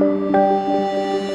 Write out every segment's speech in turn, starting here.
thank you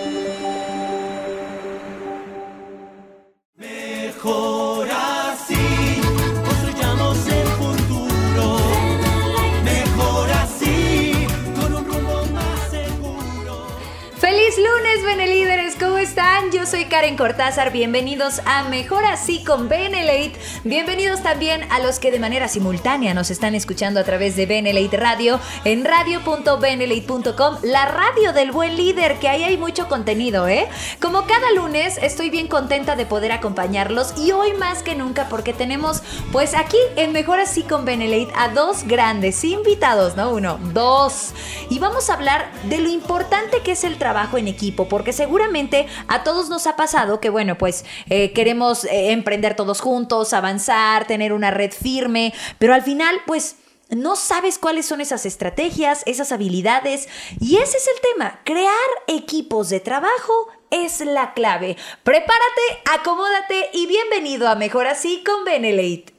soy Karen Cortázar, bienvenidos a Mejor Así con Benelate. Bienvenidos también a los que de manera simultánea nos están escuchando a través de Benelate Radio en radio.benelate.com, la radio del buen líder, que ahí hay mucho contenido, ¿eh? Como cada lunes, estoy bien contenta de poder acompañarlos y hoy más que nunca porque tenemos, pues aquí en Mejor Así con Benelate a dos grandes invitados, no uno, dos. Y vamos a hablar de lo importante que es el trabajo en equipo, porque seguramente a todos nos ha pasado que, bueno, pues eh, queremos eh, emprender todos juntos, avanzar, tener una red firme, pero al final, pues... No sabes cuáles son esas estrategias, esas habilidades. Y ese es el tema. Crear equipos de trabajo es la clave. Prepárate, acomódate y bienvenido a Mejor Así con Benelate.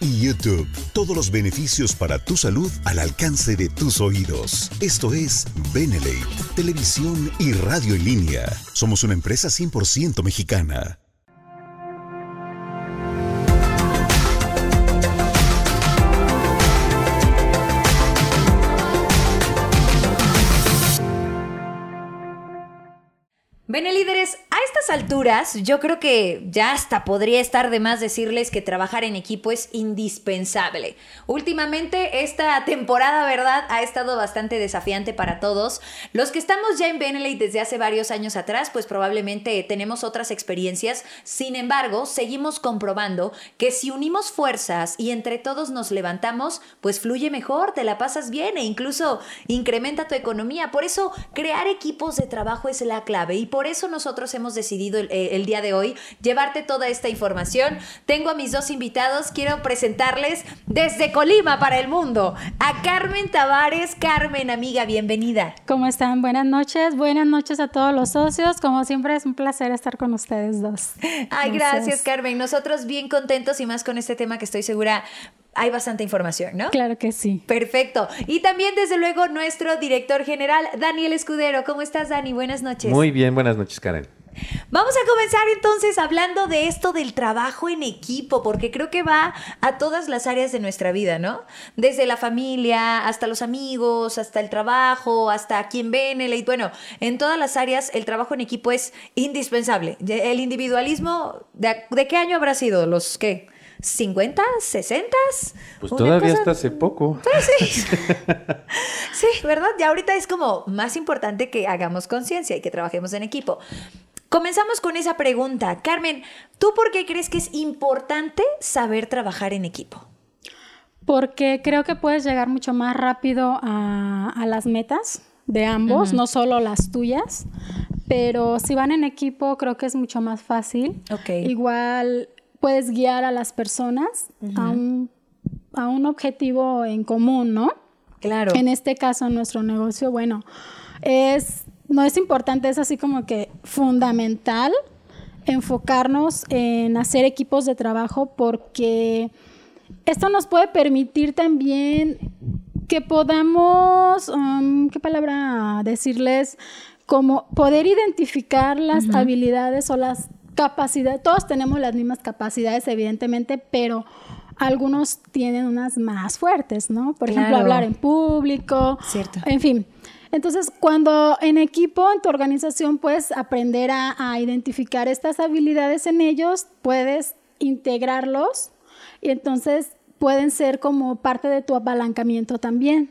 y YouTube. Todos los beneficios para tu salud al alcance de tus oídos. Esto es Benelate, televisión y radio en línea. Somos una empresa 100% mexicana. Alturas yo creo que ya hasta podría estar de más decirles que trabajar en equipo es indispensable. Últimamente esta temporada, ¿verdad? Ha estado bastante desafiante para todos. Los que estamos ya en Beneley desde hace varios años atrás, pues probablemente tenemos otras experiencias. Sin embargo, seguimos comprobando que si unimos fuerzas y entre todos nos levantamos, pues fluye mejor, te la pasas bien e incluso incrementa tu economía. Por eso crear equipos de trabajo es la clave y por por eso nosotros hemos decidido eh, el, día de hoy llevarte toda esta información. Tengo a mis dos invitados, quiero presentarles desde Colima para el mundo a Carmen Tavares. Carmen, amiga, bienvenida. ¿Cómo están? Buenas noches, buenas noches a todos los socios. Como siempre es un placer estar con ustedes dos. Ay, gracias, Carmen. Nosotros bien contentos y más con este tema que estoy segura hay bastante información, ¿no? Claro que sí. Perfecto. Y también, desde luego, nuestro director general, Daniel Escudero. ¿Cómo estás, Dani? Buenas noches. Muy bien, buenas noches, Karen. Vamos a comenzar entonces hablando de esto del trabajo en equipo, porque creo que va a todas las áreas de nuestra vida, ¿no? Desde la familia, hasta los amigos, hasta el trabajo, hasta quien ven el... Bueno, en todas las áreas el trabajo en equipo es indispensable. El individualismo, ¿de, de qué año habrá sido? ¿Los qué? 50, 60. Pues todavía hasta hace poco. Pues sí. sí, ¿verdad? Ya ahorita es como más importante que hagamos conciencia y que trabajemos en equipo. Comenzamos con esa pregunta. Carmen, ¿tú por qué crees que es importante saber trabajar en equipo? Porque creo que puedes llegar mucho más rápido a, las metas de ambos, no solo las tuyas, pero si van en equipo creo que es mucho más fácil. Okay. Igual puedes guiar a las personas a, un, a un objetivo en común, ¿no? Claro. En este caso, nuestro negocio, bueno, es, no es importante, es así como que fundamental enfocarnos en hacer equipos de trabajo porque esto nos puede permitir también que podamos, um, ¿qué palabra decirles? Como poder identificar las habilidades o las capacidad, todos tenemos las mismas capacidades, evidentemente, pero algunos tienen unas más fuertes, ¿no? Por ejemplo, hablar en público. Cierto. En fin. Entonces, cuando en equipo, en tu organización, puedes aprender a, a identificar estas habilidades en ellos, puedes integrarlos y entonces pueden ser como parte de tu apalancamiento también.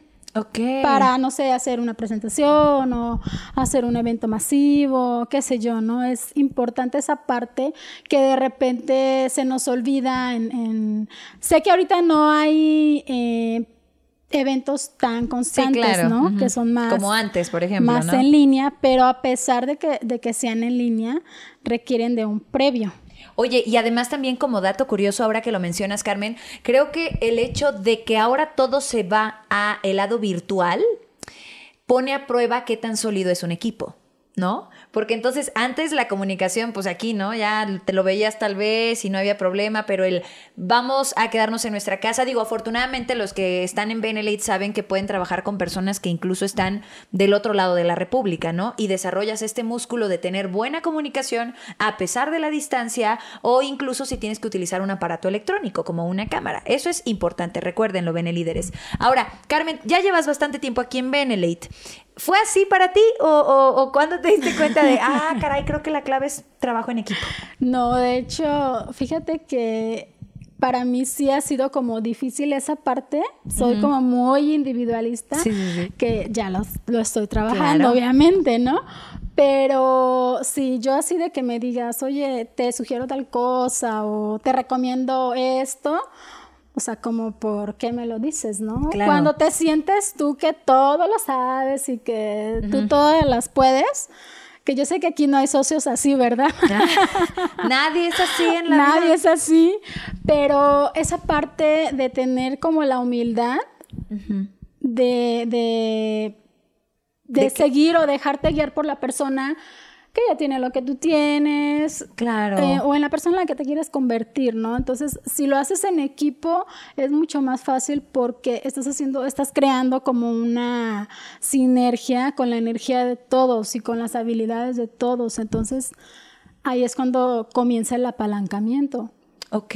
Para, no sé, hacer una presentación o hacer un evento masivo, qué sé yo, ¿no? Es importante esa parte que de repente se nos olvida en... Sé que ahorita no hay... Eh, eventos tan constantes, ¿no? Que son más... Como antes, por ejemplo, Más en línea, pero a pesar de que, de que sean en línea, requieren de un previo. Oye, y además también como dato curioso, ahora que lo mencionas, Carmen, creo que el hecho de que ahora todo se va a el lado virtual pone a prueba qué tan sólido es un equipo. ¿No? Porque entonces antes la comunicación, pues aquí, ¿no? Ya te lo veías tal vez y no había problema, pero el vamos a quedarnos en nuestra casa, digo, afortunadamente los que están en Benelete saben que pueden trabajar con personas que incluso están del otro lado de la República, ¿no? Y desarrollas este músculo de tener buena comunicación a pesar de la distancia o incluso si tienes que utilizar un aparato electrónico como una cámara. Eso es importante, recuérdenlo, Benelíderes. Ahora, Carmen, ya llevas bastante tiempo aquí en Benelete. ¿Fue así para ti o, o, cuándo te diste cuenta de, ah, caray, creo que la clave es trabajo en equipo? No, de hecho, fíjate que para mí sí ha sido como difícil esa parte. Soy como muy individualista, que ya lo estoy trabajando, obviamente, ¿no? Pero si yo así de que me digas, oye, te sugiero tal cosa o te recomiendo esto, o sea, como por qué me lo dices, ¿no? Cuando te sientes tú que todo lo sabes y que tú todas las puedes, que yo sé que aquí no hay socios así, ¿verdad? Nadie es así en la Nadie es así, pero esa parte de tener como la humildad de, de, de, seguir o dejarte guiar por la persona que ya tiene lo que tú tienes. Claro. Eh, o en la persona en la que te quieres convertir, ¿no? Entonces, si lo haces en equipo, es mucho más fácil porque estás haciendo, estás creando como una sinergia con la energía de todos y con las habilidades de todos. Entonces, ahí es cuando comienza el apalancamiento. Ok.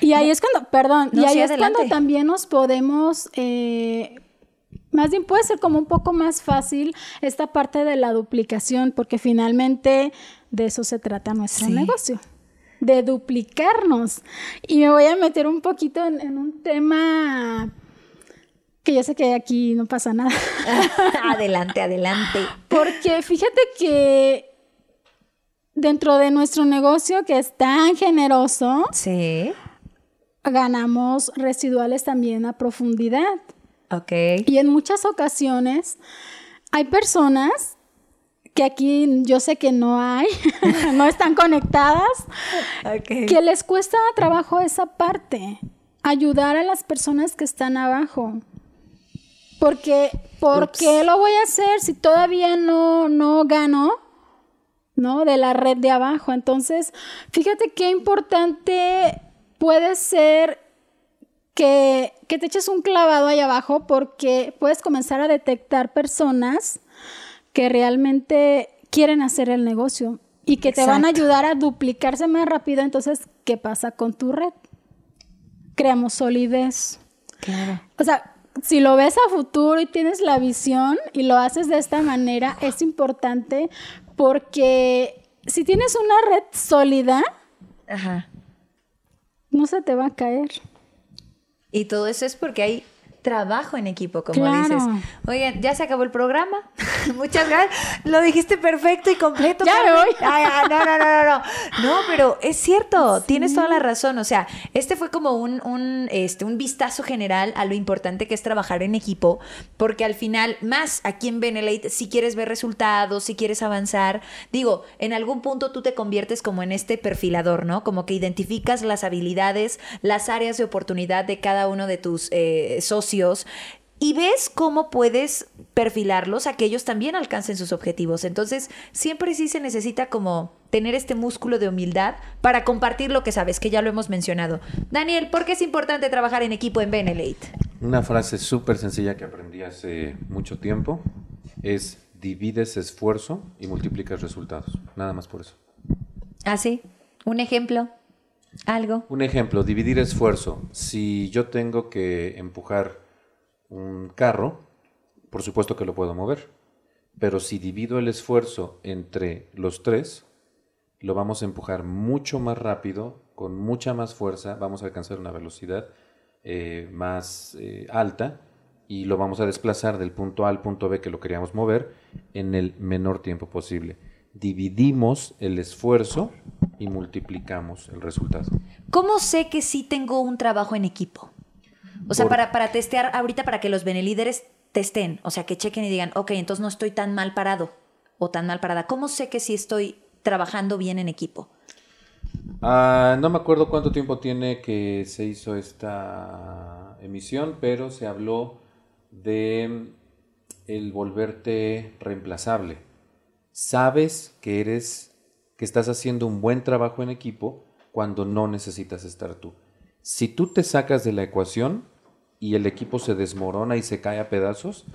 Y ahí es cuando, perdón, y ahí es cuando también nos podemos eh, más bien puede ser como un poco más fácil esta parte de la duplicación, porque finalmente de eso se trata nuestro negocio, de duplicarnos. Y me voy a meter un poquito en, un tema que yo sé que aquí no pasa nada. adelante, adelante. Porque fíjate que dentro de nuestro negocio que es tan generoso, sí. ganamos residuales también a profundidad. Y en muchas ocasiones hay personas que aquí yo sé que no hay, no están conectadas, que les cuesta trabajo esa parte, ayudar a las personas que están abajo. Porque, ¿por qué lo voy a hacer si todavía no, no gano? ¿No? De la red de abajo. Entonces, fíjate qué importante puede ser que, te eches un clavado ahí abajo porque puedes comenzar a detectar personas que realmente quieren hacer el negocio y que te van a ayudar a duplicarse más rápido. Entonces, ¿qué pasa con tu red? Creamos solidez. Claro. O sea, si lo ves a futuro y tienes la visión y lo haces de esta manera, es importante porque si tienes una red sólida, no se te va a caer. Y todo eso es porque hay trabajo en equipo, como dices. Oigan, ya se acabó el programa. Muchas gracias. Lo dijiste perfecto y completo. Ya me voy. no, no, no, no, no. No, pero es cierto, tienes toda la razón. O sea, este fue como un, un, este, un vistazo general a lo importante que es trabajar en equipo, porque al final, más aquí en Benelete, si quieres ver resultados, si quieres avanzar, digo, en algún punto tú te conviertes como en este perfilador, ¿no? Como que identificas las habilidades, las áreas de oportunidad de cada uno de tus eh, socios y ves cómo puedes perfilarlos a que ellos también alcancen sus objetivos. Entonces, siempre sí se necesita como tener este músculo de humildad para compartir lo que sabes, que ya lo hemos mencionado. Daniel, ¿por qué es importante trabajar en equipo en Benelate? Una frase súper sencilla que aprendí hace mucho tiempo es divides esfuerzo y multiplicas resultados. Nada más por eso. ¿Ah, sí? ¿Un ejemplo? ¿Algo? Un ejemplo, dividir esfuerzo. Si yo tengo que empujar un carro, por supuesto que lo puedo mover. Pero si divido el esfuerzo entre los tres, lo vamos a empujar mucho más rápido, con mucha más fuerza, vamos a alcanzar una velocidad eh, más eh, alta y lo vamos a desplazar del punto A al punto B que lo queríamos mover en el menor tiempo posible. Dividimos el esfuerzo y multiplicamos el resultado. ¿Cómo sé que sí tengo un trabajo en equipo? O sea, Por- para, para testear ahorita, para que los benelíderes testen, o sea, que chequen y digan, ok, entonces no estoy tan mal parado o tan mal parada. ¿Cómo sé que sí estoy trabajando bien en equipo? Ah, no me acuerdo cuánto tiempo tiene que se hizo esta emisión, pero se habló de el volverte reemplazable. Sabes que eres, que estás haciendo un buen trabajo en equipo cuando no necesitas estar tú. Si tú te sacas de la ecuación y el equipo se desmorona y se cae a pedazos,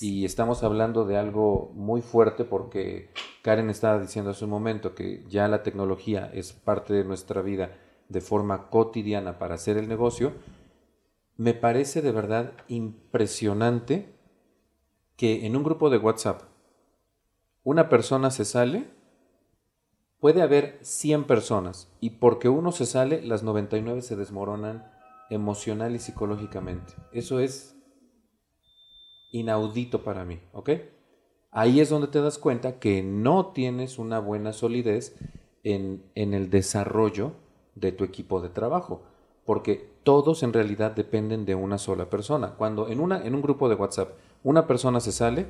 y estamos hablando de algo muy fuerte porque Karen estaba diciendo hace un momento que ya la tecnología es parte de nuestra vida de forma cotidiana para hacer el negocio, me parece de verdad impresionante que en un grupo de WhatsApp una persona se sale, puede haber 100 personas y porque uno se sale, las 99 se desmoronan emocional y psicológicamente. Eso es inaudito para mí, ¿ok? Ahí es donde te das cuenta que no tienes una buena solidez en, en el desarrollo de tu equipo de trabajo, porque todos en realidad dependen de una sola persona. Cuando en, una, en un grupo de WhatsApp una persona se sale,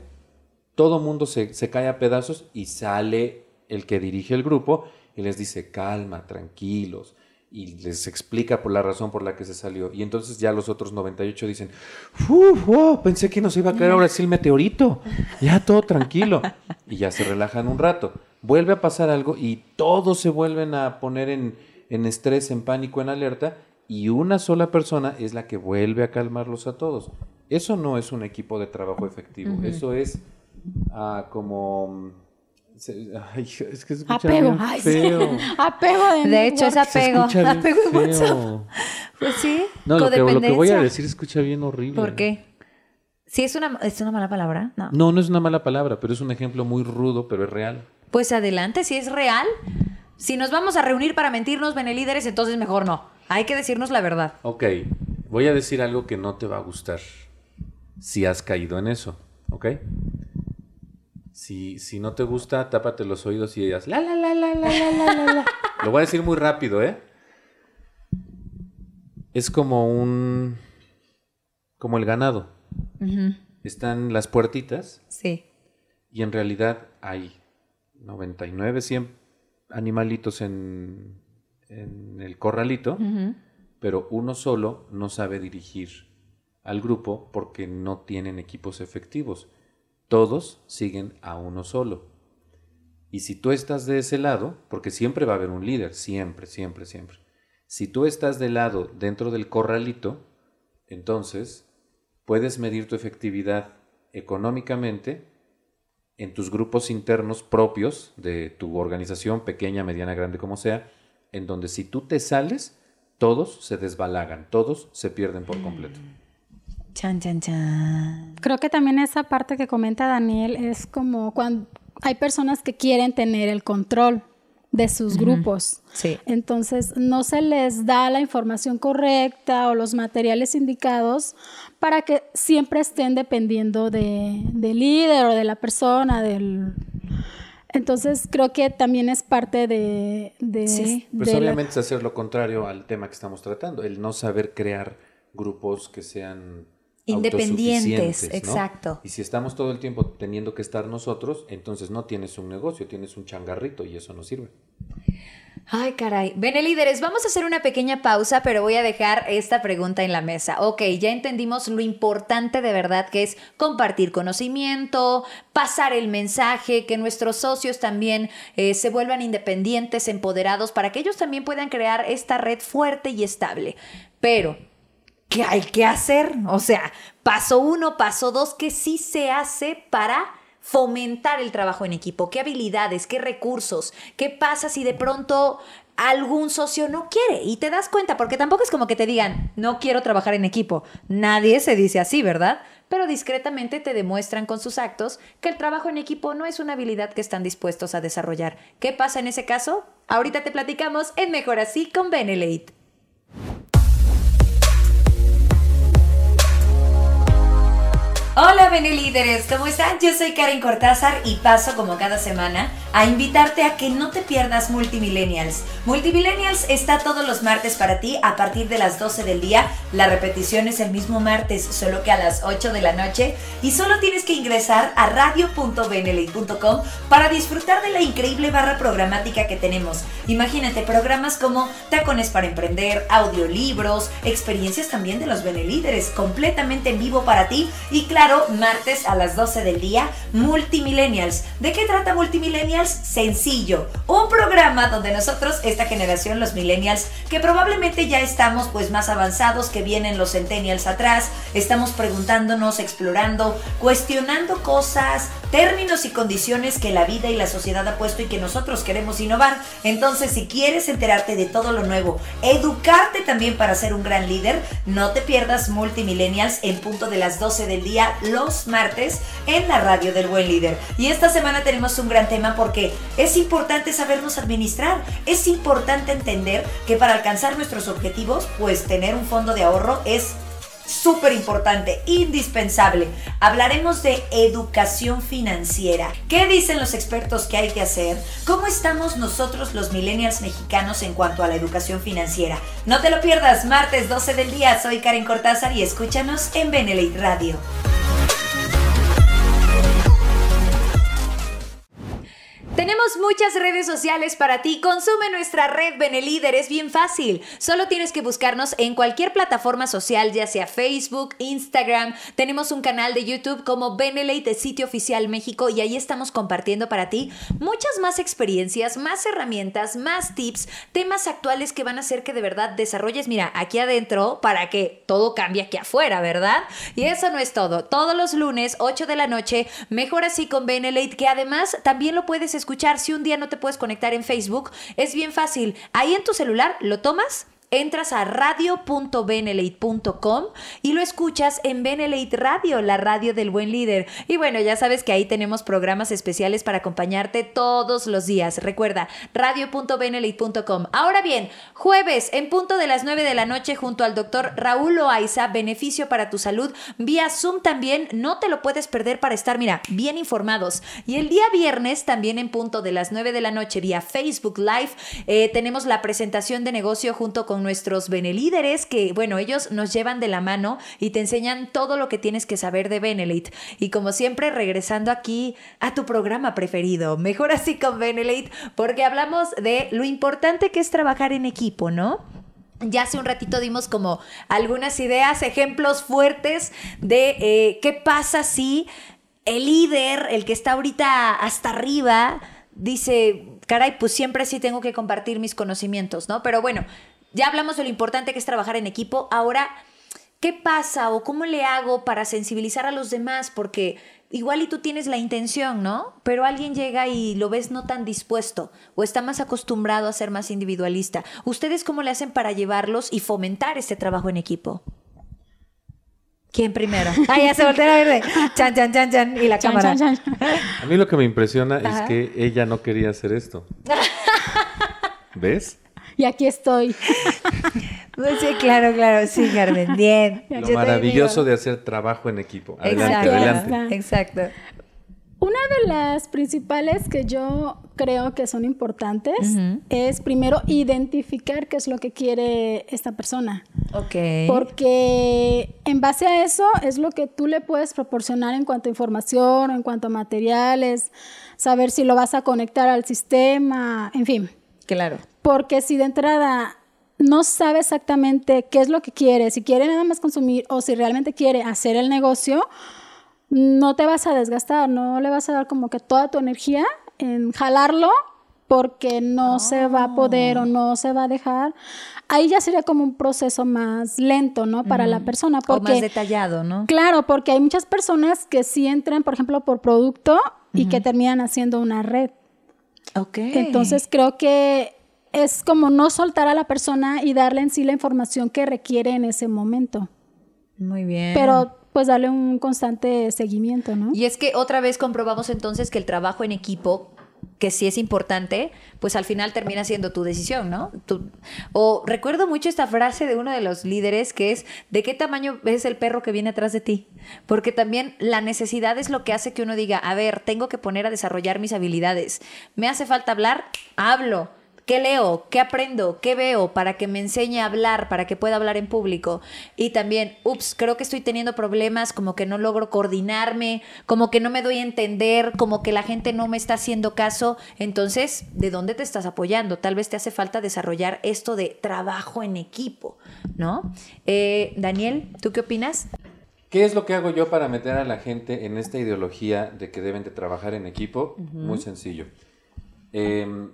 todo mundo se, se cae a pedazos y sale el que dirige el grupo y les dice calma, tranquilos, y les explica por la razón por la que se salió. Y entonces ya los otros 98 dicen, "Uf, wow, pensé que nos iba a caer ahora sí el meteorito, ya todo tranquilo. Y ya se relajan un rato. Vuelve a pasar algo y todos se vuelven a poner en, en estrés, en pánico, en alerta, y una sola persona es la que vuelve a calmarlos a todos. Eso no es un equipo de trabajo efectivo, eso es ah, como... se- ay, es que se escucha Apego. bien Ay, sí. feo. Apego de De hecho, es network. Se apego. Apego en WhatsApp. Pues sí, No, lo que, lo que voy a decir escucha bien horrible. ¿Por qué? ¿Sí es una, es una mala palabra? No. No, no es una mala palabra, pero es un ejemplo muy rudo, pero es real. Pues adelante, si es real. Si nos vamos a reunir para mentirnos, benelíderes, entonces mejor no. Hay que decirnos la verdad. Ok, voy a decir algo que no te va a gustar si has caído en eso, ¿ok? Si, si no te gusta, tápate los oídos y digas la la la la la la la la la. Lo voy a decir muy rápido, ¿eh? Es como un como el ganado. Están las puertitas Sí. y en realidad hay 99, 100 animalitos en, en el corralito, pero uno solo no sabe dirigir al grupo porque no tienen equipos efectivos. Todos siguen a uno solo. Y si tú estás de ese lado, porque siempre va a haber un líder, siempre, siempre, siempre. Si tú estás del lado dentro del corralito, entonces puedes medir tu efectividad económicamente en tus grupos internos propios de tu organización, pequeña, mediana, grande, como sea, en donde si tú te sales, todos se desbalagan, todos se pierden por completo. Chan, chan, chan. Creo que también esa parte que comenta Daniel es como cuando hay personas que quieren tener el control de sus grupos. Sí. Entonces no se les da la información correcta o los materiales indicados para que siempre estén dependiendo de, del líder o de la persona, del... Entonces creo que también es parte de... de, Sí. Pues de la- obviamente es hacer lo contrario al tema que estamos tratando, el no saber crear grupos que sean Independientes, exacto. Y si estamos todo el tiempo teniendo que estar nosotros, entonces no tienes un negocio, tienes un changarrito y eso no sirve. Ay, caray. Benelíderes, vamos a hacer una pequeña pausa, pero voy a dejar esta pregunta en la mesa. Ok, ya entendimos lo importante de verdad que es compartir conocimiento, pasar el mensaje, que nuestros socios también eh, se vuelvan independientes, empoderados, para que ellos también puedan crear esta red fuerte y estable. Pero, ¿qué hay que hacer? O sea, paso uno, paso dos, ¿qué sí se hace para fomentar el trabajo en equipo? ¿Qué habilidades? ¿Qué recursos? ¿Qué pasa si de pronto algún socio no quiere? Y te das cuenta, porque tampoco es como que te digan, no quiero trabajar en equipo. Nadie se dice así, ¿verdad? Pero discretamente te demuestran con sus actos que el trabajo en equipo no es una habilidad que están dispuestos a desarrollar. ¿Qué pasa en ese caso? Ahorita te platicamos en Mejor Así con Benelate. Hola Benelíderes, ¿cómo están? Yo soy Karen Cortázar y paso como cada semana a invitarte a que no te pierdas Multimillennials. Multimillennials está todos los martes para ti a partir de las 12 del día. La repetición es el mismo martes, solo que a las 8 de la noche. Y solo tienes que ingresar a radio.beneley.com para disfrutar de la increíble barra programática que tenemos. Imagínate programas como Tacones para Emprender, audiolibros, experiencias también de los Benelíderes, completamente en vivo para ti. Y claro, martes a las 12 del día, Multimillennials. ¿De qué trata Multimillennials? Sencillo. Un programa donde nosotros, esta generación, los millennials, que probablemente ya estamos pues más avanzados que vienen los centennials atrás, estamos preguntándonos, explorando, cuestionando cosas, términos y condiciones que la vida y la sociedad ha puesto y que nosotros queremos innovar. Entonces, si quieres enterarte de todo lo nuevo, educarte también para ser un gran líder, no te pierdas Multimillennials en punto de las 12 del día los martes en la radio del buen líder. Y esta semana tenemos un gran tema porque es importante sabernos administrar, es importante entender que para alcanzar nuestros objetivos, pues tener un fondo de ahorro es súper importante, indispensable. Hablaremos de educación financiera. ¿Qué dicen los expertos que hay que hacer? ¿Cómo estamos nosotros los millennials mexicanos en cuanto a la educación financiera? No te lo pierdas, martes 12 del día. Soy Karen Cortázar y escúchanos en Benelite Radio. Muchas redes sociales para ti. Consume nuestra red Benelíder. Es bien fácil. Solo tienes que buscarnos en cualquier plataforma social, ya sea Facebook, Instagram. Tenemos un canal de YouTube como Benelite Sitio Oficial México y ahí estamos compartiendo para ti muchas más experiencias, más herramientas, más tips, temas actuales que van a hacer que de verdad desarrolles, mira, aquí adentro para que todo cambie aquí afuera, ¿verdad? Y eso no es todo. Todos los lunes, 8 de la noche, mejor así con Benelite, que además también lo puedes escuchar. Si un día no te puedes conectar en Facebook, es bien fácil. Ahí en tu celular lo tomas entras a radio.benelate.com y lo escuchas en Benelate Radio, la radio del buen líder. Y bueno, ya sabes que ahí tenemos programas especiales para acompañarte todos los días. Recuerda, radio.benelate.com. Ahora bien, jueves en punto de las 9 de la noche junto al doctor Raúl Loaiza, beneficio para tu salud, vía Zoom también, no te lo puedes perder para estar, mira, bien informados. Y el día viernes también en punto de las 9 de la noche vía Facebook Live, eh, tenemos la presentación de negocio junto con nuestros Benelíderes, que bueno, ellos nos llevan de la mano y te enseñan todo lo que tienes que saber de Benelite. Y como siempre, regresando aquí a tu programa preferido, mejor así con Benelite, porque hablamos de lo importante que es trabajar en equipo, ¿no? Ya hace un ratito dimos como algunas ideas, ejemplos fuertes de eh, qué pasa si el líder, el que está ahorita hasta arriba, dice, caray, pues siempre sí tengo que compartir mis conocimientos, ¿no? Pero bueno, ya hablamos de lo importante que es trabajar en equipo. Ahora, ¿qué pasa o cómo le hago para sensibilizar a los demás? Porque igual y tú tienes la intención, ¿no? Pero alguien llega y lo ves no tan dispuesto o está más acostumbrado a ser más individualista. ¿Ustedes cómo le hacen para llevarlos y fomentar este trabajo en equipo? ¿Quién primero? Ah, ya se voltea a ver. Chan, chan, chan, chan. Y la cámara. A mí lo que me impresiona es que ella no quería hacer esto. ¿Ves? Y aquí estoy. Pues sí, claro, claro, sí, Carmen, bien. Lo maravilloso de hacer trabajo en equipo. Adelante, adelante. Exacto. Una de las principales que yo creo que son importantes es primero identificar qué es lo que quiere esta persona. Ok. Porque en base a eso es lo que tú le puedes proporcionar en cuanto a información, en cuanto a materiales, saber si lo vas a conectar al sistema, en fin. Claro. Porque si de entrada no sabe exactamente qué es lo que quiere, si quiere nada más consumir o si realmente quiere hacer el negocio, no te vas a desgastar, no le vas a dar como que toda tu energía en jalarlo porque no se va a poder o no se va a dejar. Ahí ya sería como un proceso más lento, ¿no? Para la persona. Porque, o más detallado, ¿no? Claro, porque hay muchas personas que sí entran, por ejemplo, por producto y que terminan haciendo una red. Ok. Entonces creo que es como no soltar a la persona y darle en sí la información que requiere en ese momento. Muy bien. Pero pues darle un constante seguimiento, ¿no? Y es que otra vez comprobamos entonces que el trabajo en equipo que sí es importante, pues al final termina siendo tu decisión, ¿no? o recuerdo mucho esta frase de uno de los líderes que es, ¿de qué tamaño es el perro que viene atrás de ti? Porque también la necesidad es lo que hace que uno diga, a ver, tengo que poner a desarrollar mis habilidades. ¿Me hace falta hablar? Hablo. ¿Qué leo? ¿Qué aprendo? ¿Qué veo para que me enseñe a hablar, para que pueda hablar en público? Y también, ups, creo que estoy teniendo problemas, como que no logro coordinarme, como que no me doy a entender, como que la gente no me está haciendo caso. Entonces, ¿de dónde te estás apoyando? Tal vez te hace falta desarrollar esto de trabajo en equipo, ¿no? Eh, Daniel, ¿tú qué opinas? ¿Qué es lo que hago yo para meter a la gente en esta ideología de que deben de trabajar en equipo? Muy sencillo. Eh,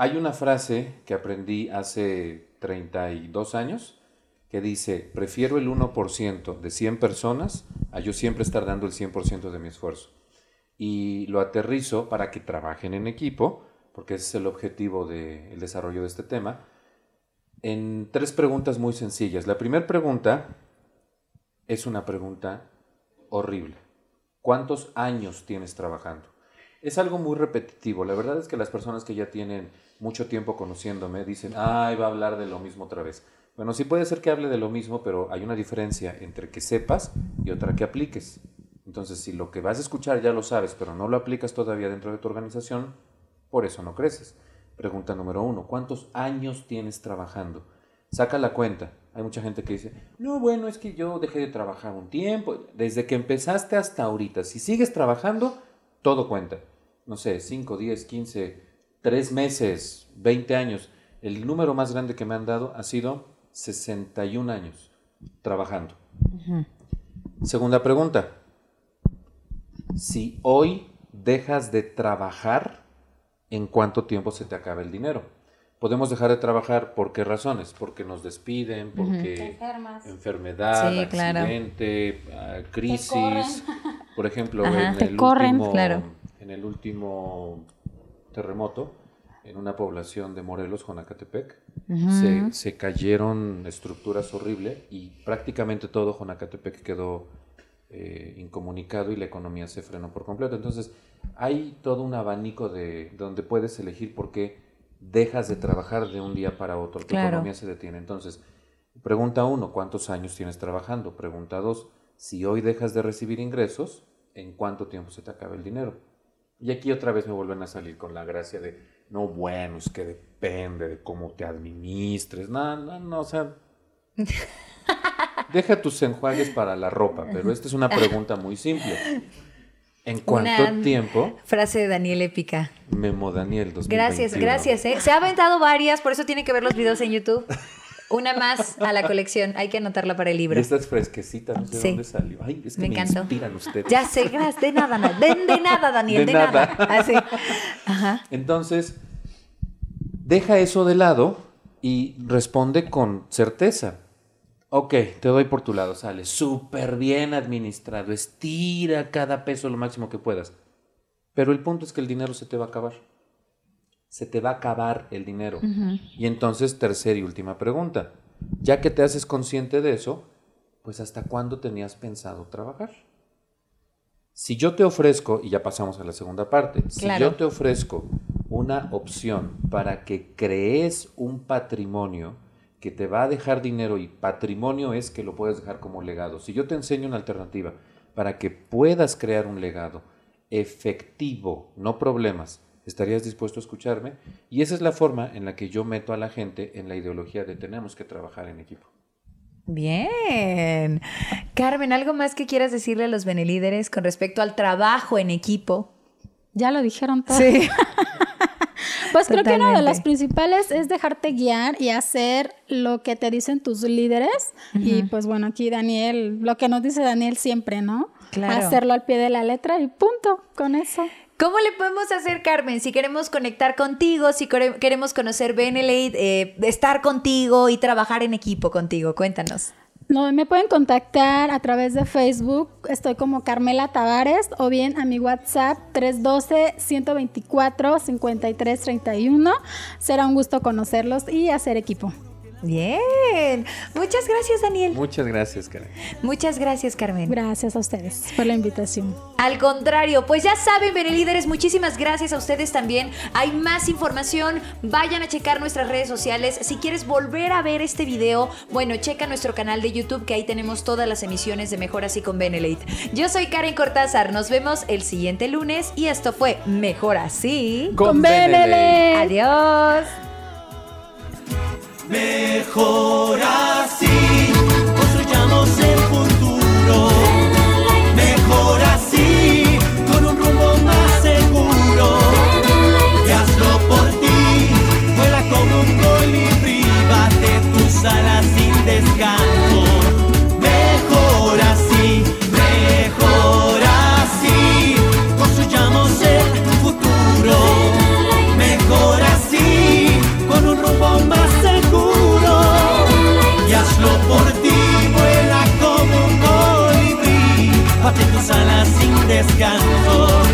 hay una frase que aprendí hace 32 años que dice, prefiero el 1% de 100 personas a yo siempre estar dando el 100% de mi esfuerzo. Y lo aterrizo para que trabajen en equipo, porque ese es el objetivo del desarrollo de este tema, en tres preguntas muy sencillas. La primera pregunta es una pregunta horrible. ¿Cuántos años tienes trabajando? Es algo muy repetitivo. La verdad es que las personas que ya tienen mucho tiempo conociéndome dicen, ay, va a hablar de lo mismo otra vez. Bueno, sí puede ser que hable de lo mismo, pero hay una diferencia entre que sepas y otra que apliques. Entonces, si lo que vas a escuchar ya lo sabes, pero no lo aplicas todavía dentro de tu organización, por eso no creces. Pregunta número uno, ¿cuántos años tienes trabajando? Saca la cuenta. Hay mucha gente que dice, no, bueno, es que yo dejé de trabajar un tiempo. Desde que empezaste hasta ahorita, si sigues trabajando, todo cuenta. No sé, 5, 10, 15, tres meses, 20 años. El número más grande que me han dado ha sido 61 años trabajando. Segunda pregunta. Si hoy dejas de trabajar, ¿en cuánto tiempo se te acaba el dinero? Podemos dejar de trabajar por qué razones? Porque nos despiden, porque enfermedad, accidente, ah, crisis. Por ejemplo, en, el último, en el último terremoto en una población de Morelos, Jonacatepec. se, cayeron estructuras horribles y prácticamente todo Jonacatepec quedó eh, incomunicado y la economía se frenó por completo. Entonces, hay todo un abanico de donde puedes elegir por qué dejas de trabajar de un día para otro, tu economía se detiene. Entonces, pregunta uno, ¿cuántos años tienes trabajando? Pregunta dos, si hoy dejas de recibir ingresos, ¿en cuánto tiempo se te acaba el dinero? Y aquí otra vez me vuelven a salir con la gracia de, no, bueno, es que depende de cómo te administres. No, no, no, o sea, deja tus enjuagues para la ropa, pero esta es una pregunta muy simple. ¿En cuánto tiempo? Frase de Daniel épica. Memo Daniel 2021. Gracias, gracias. ¿eh? Se ha aventado varias, por eso tiene que ver los videos en YouTube. Una más a la colección. Hay que anotarla para el libro. esta es fresquecita, no sé de dónde salió. Ay, es que me, me encantó. inspiran ustedes. Ya sé, gracias. De nada, de, de nada, Daniel, de, nada. Así. Ajá. Entonces, deja eso de lado y responde con certeza. Ok, te doy por tu lado, sale súper bien administrado, estira cada peso lo máximo que puedas. Pero el punto es que el dinero se te va a acabar se te va a acabar el dinero. Y entonces, tercera y última pregunta. Ya que te haces consciente de eso, pues ¿hasta cuándo tenías pensado trabajar? Si yo te ofrezco, y ya pasamos a la segunda parte, si yo te ofrezco una opción para que crees un patrimonio que te va a dejar dinero y patrimonio es que lo puedes dejar como legado. Si yo te enseño una alternativa para que puedas crear un legado efectivo, no problemas, ¿Estarías dispuesto a escucharme? Y esa es la forma en la que yo meto a la gente en la ideología de tenemos que trabajar en equipo. Bien. Carmen, ¿algo más que quieras decirle a los benelíderes con respecto al trabajo en equipo? Ya lo dijeron todo. Sí. pues creo que una de las principales es dejarte guiar y hacer lo que te dicen tus líderes. Y pues bueno, aquí Daniel, lo que nos dice Daniel siempre, ¿no? Claro. Hacerlo al pie de la letra y punto, con eso. ¿Cómo le podemos hacer, Carmen? Si queremos conectar contigo, si queremos conocer Benelate, eh, estar contigo y trabajar en equipo contigo, cuéntanos. No, me pueden contactar a través de Facebook, estoy como Carmela Tavares, o bien a mi WhatsApp 312-124-5331. Será un gusto conocerlos y hacer equipo. Bien. Muchas gracias, Daniel. Muchas gracias, Karen. Muchas gracias, Carmen. Gracias a ustedes por la invitación. Al contrario, pues ya saben, Benelíderes, muchísimas gracias a ustedes también. Hay más información, vayan a checar nuestras redes sociales. Si quieres volver a ver este video, bueno, checa nuestro canal de YouTube que ahí tenemos todas las emisiones de Mejor Así con Benelate. Yo soy Karen Cortázar, nos vemos el siguiente lunes y esto fue Mejor Así Con Benelate. Adiós. Mejor canto.